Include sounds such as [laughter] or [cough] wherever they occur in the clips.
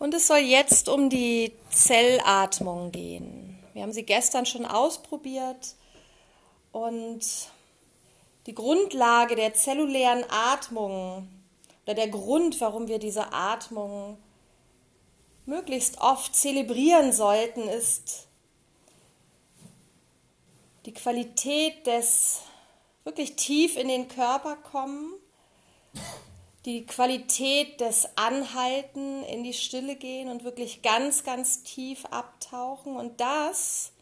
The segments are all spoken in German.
Und es soll jetzt um die Zellatmung gehen. Wir haben sie gestern schon ausprobiert und die Grundlage der zellulären Atmung oder der Grund, warum wir diese Atmung möglichst oft zelebrieren sollten, ist die Qualität des wirklich tief in den Körper kommen, die Qualität des Anhalten in die Stille gehen und wirklich ganz, ganz tief abtauchen. Und das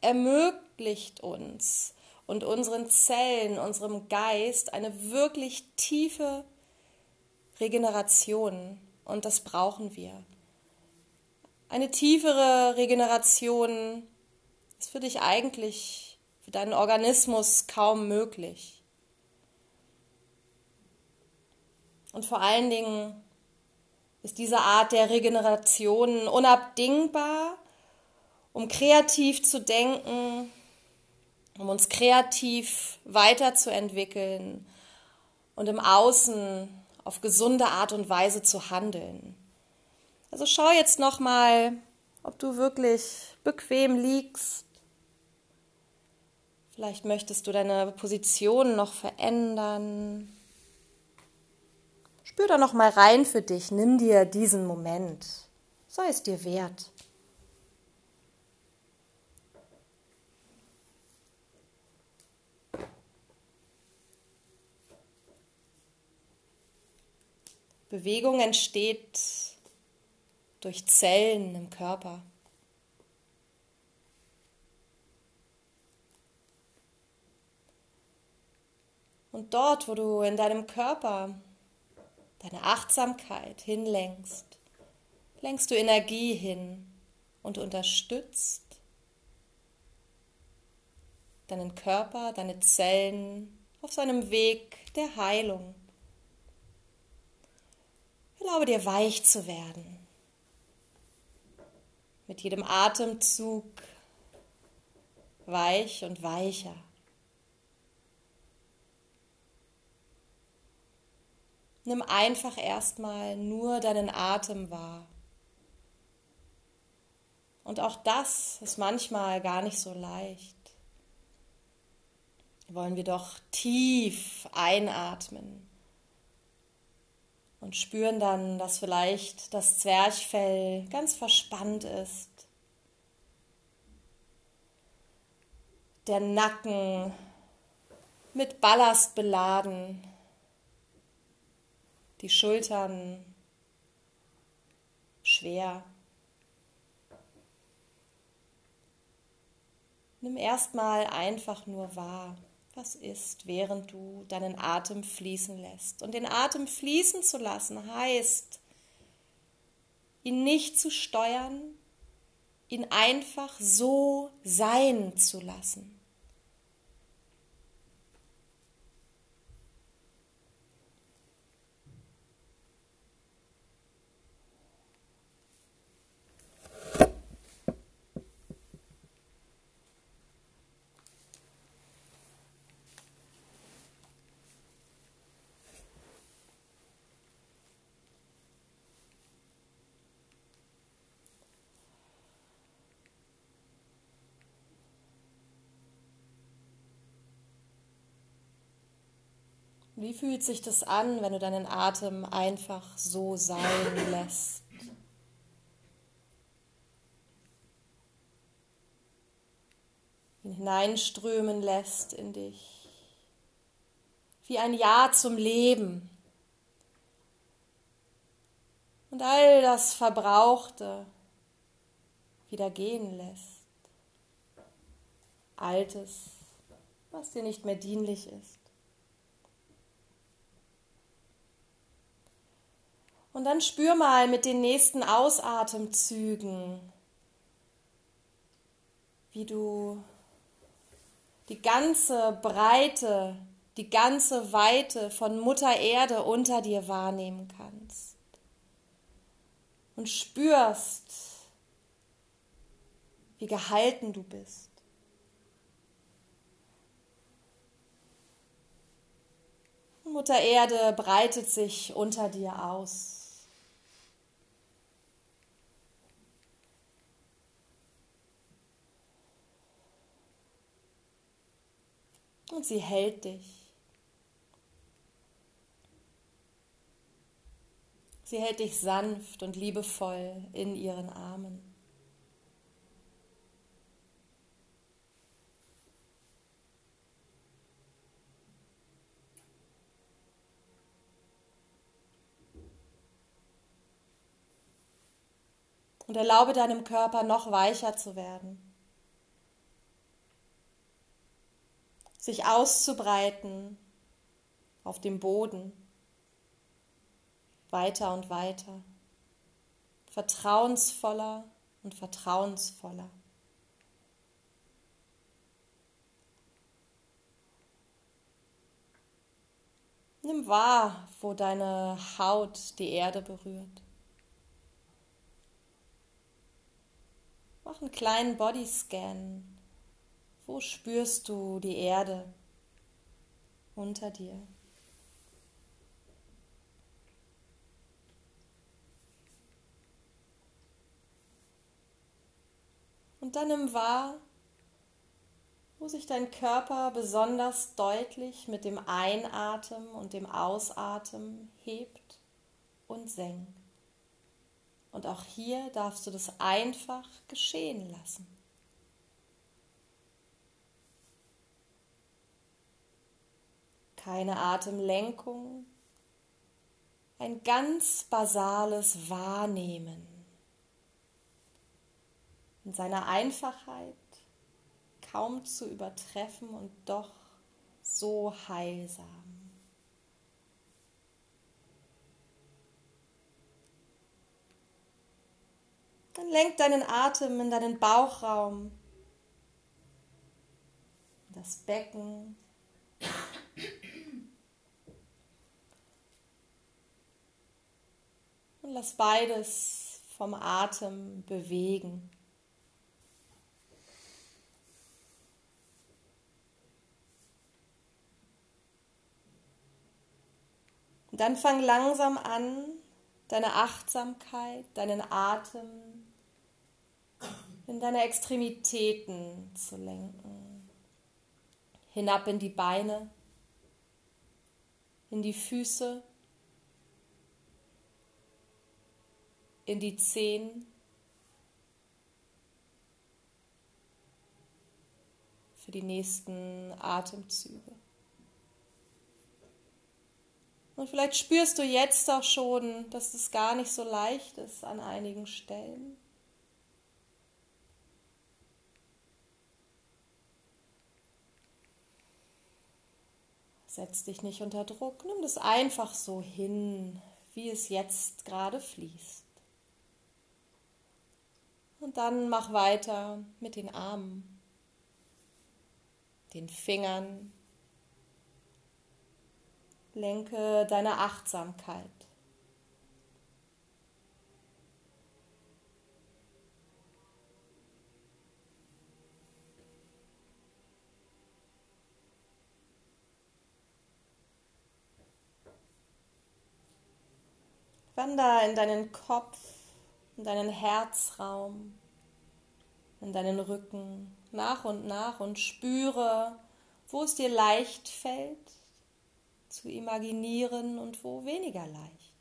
ermöglicht uns und unseren Zellen, unserem Geist eine wirklich tiefe Regeneration. Und das brauchen wir. Eine tiefere Regeneration ist für dich eigentlich, für deinen Organismus kaum möglich. Und vor allen Dingen ist diese Art der Regeneration unabdingbar, um kreativ zu denken, um uns kreativ weiterzuentwickeln und im Außen auf gesunde Art und Weise zu handeln. Also schau jetzt noch mal, ob du wirklich bequem liegst. Vielleicht möchtest du deine Position noch verändern. Spür da noch mal rein für dich. Nimm dir diesen Moment. Sei es dir wert. Bewegung entsteht durch Zellen im Körper. Und dort, wo du in deinem Körper deine Achtsamkeit hinlenkst, lenkst du Energie hin und unterstützt deinen Körper, deine Zellen auf seinem Weg der Heilung. Erlaube dir weich zu werden. Mit jedem Atemzug weich und weicher. Nimm einfach erstmal nur deinen Atem wahr. Und auch das ist manchmal gar nicht so leicht. Wollen wir doch tief einatmen und spüren dann, dass vielleicht das Zwerchfell ganz verspannt ist. Der Nacken mit Ballast beladen die Schultern schwer. Nimm erstmal einfach nur wahr, was ist, während du deinen Atem fließen lässt. Und den Atem fließen zu lassen heißt, ihn nicht zu steuern, ihn einfach so sein zu lassen. Wie fühlt sich das an, wenn du deinen Atem einfach so sein [laughs] lässt? Ihn hineinströmen lässt in dich. Wie ein Ja zum Leben. Und all das Verbrauchte wieder gehen lässt. Altes, was dir nicht mehr dienlich ist. Und dann spür mal mit den nächsten Ausatemzügen, wie du die ganze Breite, die ganze Weite von Mutter Erde unter dir wahrnehmen kannst. Und spürst, wie gehalten du bist. Mutter Erde breitet sich unter dir aus. Und sie hält dich. Sie hält dich sanft und liebevoll in ihren Armen. Und erlaube deinem Körper noch weicher zu werden, sich auszubreiten auf dem Boden weiter und weiter, vertrauensvoller und vertrauensvoller. Nimm wahr, wo deine Haut die Erde berührt. Mach einen kleinen Bodyscan. Wo spürst du die Erde unter dir? Und dann nimm wahr, wo sich dein Körper besonders deutlich mit dem Einatmen und dem Ausatmen hebt und senkt. Und auch hier darfst du das einfach geschehen lassen. Keine Atemlenkung, ein ganz basales Wahrnehmen in seiner Einfachheit kaum zu übertreffen und doch so heilsam. Dann lenk deinen Atem in deinen Bauchraum, das Becken. Lass beides vom Atem bewegen. Und dann fang langsam an, deine Achtsamkeit, deinen Atem in deine Extremitäten zu lenken. Hinab in die Beine, in die Füße, in die Zehen, für die nächsten Atemzüge. Und vielleicht spürst du jetzt auch schon, dass es gar nicht so leicht ist an einigen Stellen. Setz dich nicht unter Druck, nimm das einfach so hin, wie es jetzt gerade fließt. Dann mach weiter mit den Armen, den Fingern, lenke deine Achtsamkeit. Wander in deinen Kopf, in deinen Herzraum, in deinen Rücken nach und nach und spüre, wo es dir leicht fällt zu imaginieren und wo weniger leicht.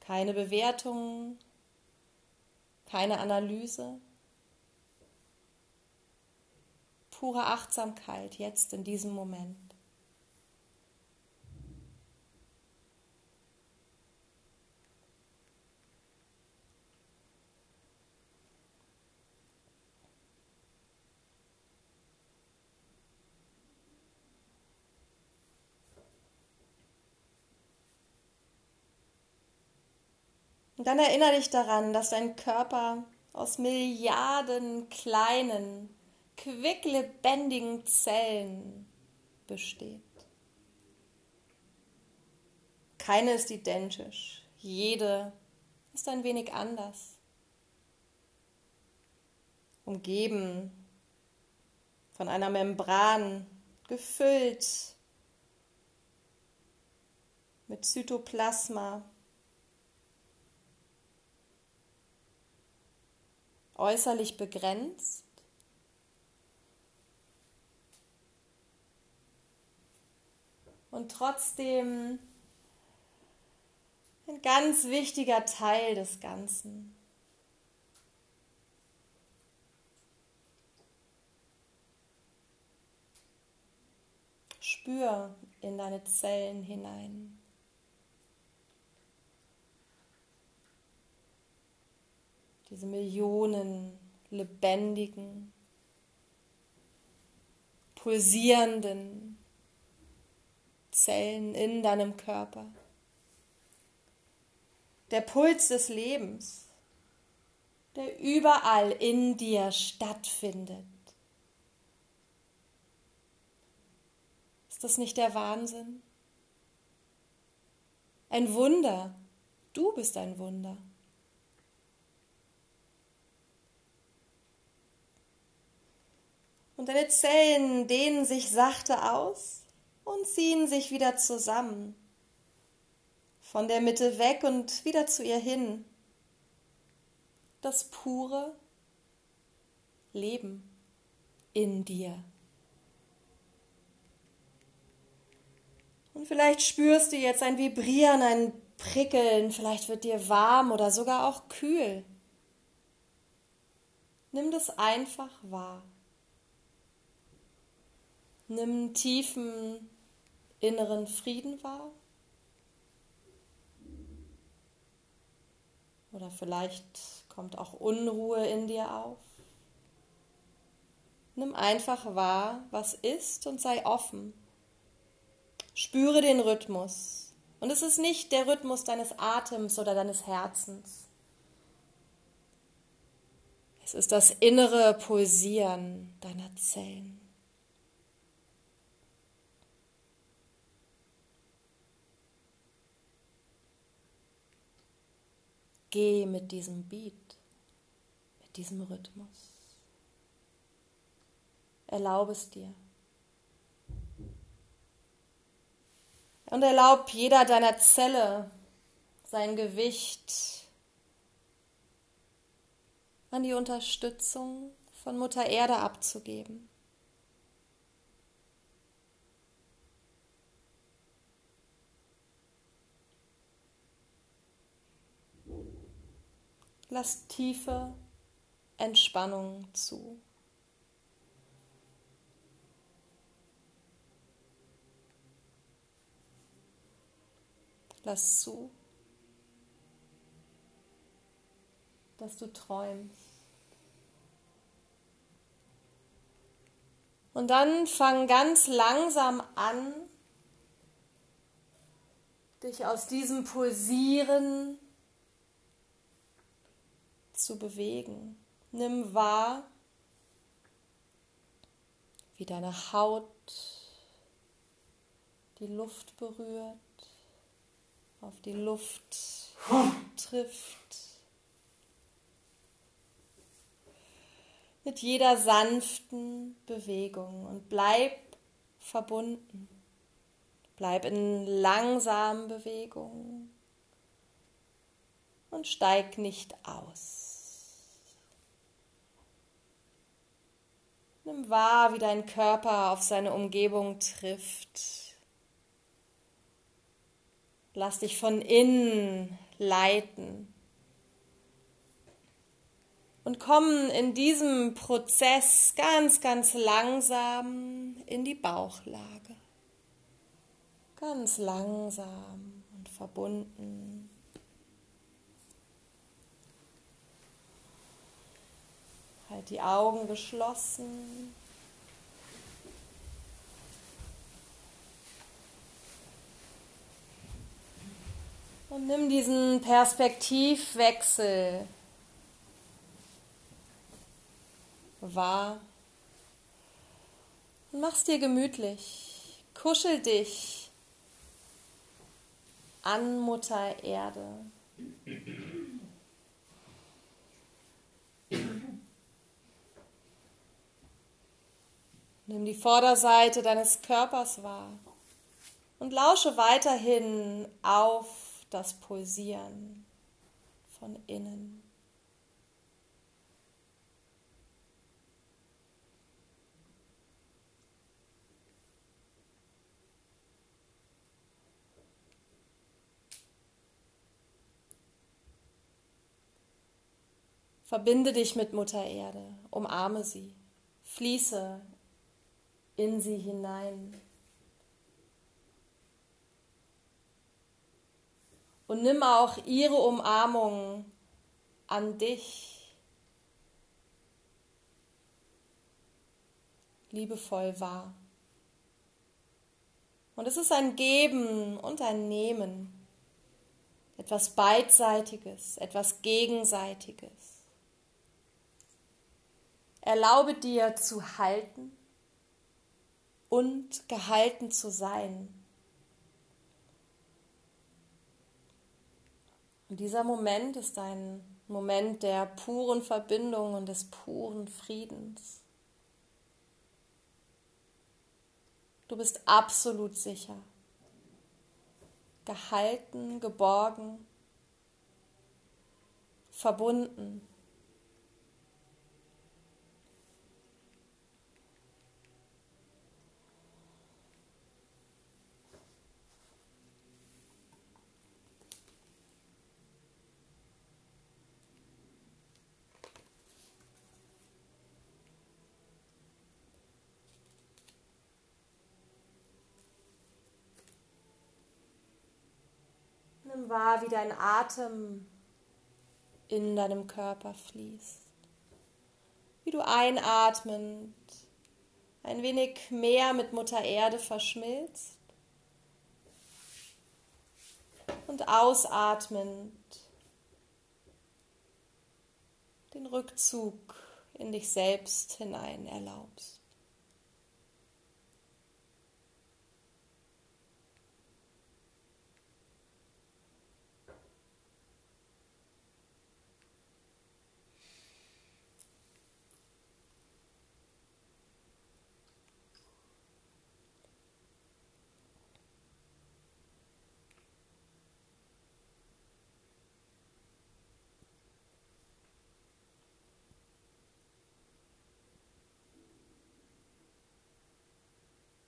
Keine Bewertung, keine Analyse, pure Achtsamkeit jetzt in diesem Moment. Und dann erinnere dich daran, dass dein Körper aus Milliarden kleinen, quicklebendigen Zellen besteht. Keine ist identisch, jede ist ein wenig anders. Umgeben von einer Membran, gefüllt mit Zytoplasma, äußerlich begrenzt. Und trotzdem ein ganz wichtiger Teil des Ganzen. Spür in deine Zellen hinein. Diese Millionen lebendigen, pulsierenden Zellen in deinem Körper. Der Puls des Lebens, der überall in dir stattfindet. Ist das nicht der Wahnsinn? Ein Wunder. Du bist ein Wunder. Und deine Zellen dehnen sich sachte aus und ziehen sich wieder zusammen. Von der Mitte weg und wieder zu ihr hin. Das pure Leben in dir. Und vielleicht spürst du jetzt ein Vibrieren, ein Prickeln, vielleicht wird dir warm oder sogar auch kühl. Nimm das einfach wahr. Nimm tiefen inneren Frieden wahr. Oder vielleicht kommt auch Unruhe in dir auf. Nimm einfach wahr, was ist und sei offen. Spüre den Rhythmus. Und es ist nicht der Rhythmus deines Atems oder deines Herzens. Es ist das innere Pulsieren deiner Zellen. Geh mit diesem Beat, mit diesem Rhythmus. Erlaube es dir. Und erlaub jeder deiner Zelle sein Gewicht an die Unterstützung von Mutter Erde abzugeben. Lass tiefe Entspannung zu. Lass zu, dass du träumst. Und dann fang ganz langsam an, dich aus diesem Pulsieren zu bewegen. Nimm wahr, wie deine Haut die Luft berührt auf die Luft trifft. Mit jeder sanften Bewegung und bleib verbunden. Bleib in langsamen Bewegungen und steig nicht aus. Nimm wahr, wie dein Körper auf seine Umgebung trifft. Lass dich von innen leiten. Und komm in diesem Prozess ganz, ganz langsam in die Bauchlage. Ganz langsam und verbunden. Halt die Augen geschlossen. Und nimm diesen Perspektivwechsel wahr und mach's dir gemütlich. Kuschel dich an Mutter Erde. Nimm die Vorderseite deines Körpers wahr und lausche weiterhin auf das Pulsieren von innen. Verbinde dich mit Mutter Erde, umarme sie, fließe in sie hinein. Und nimm auch ihre Umarmung an dich liebevoll wahr. Und es ist ein Geben und ein Nehmen, etwas Beidseitiges, etwas Gegenseitiges. Erlaube dir zu halten und gehalten zu sein. Und dieser Moment ist ein Moment der puren Verbindung und des puren Friedens. Du bist absolut sicher, gehalten, geborgen, verbunden. Nimm wahr, wie dein Atem in deinem Körper fließt. Wie du einatmend ein wenig mehr mit Mutter Erde verschmilzt und ausatmend den Rückzug in dich selbst hinein erlaubst.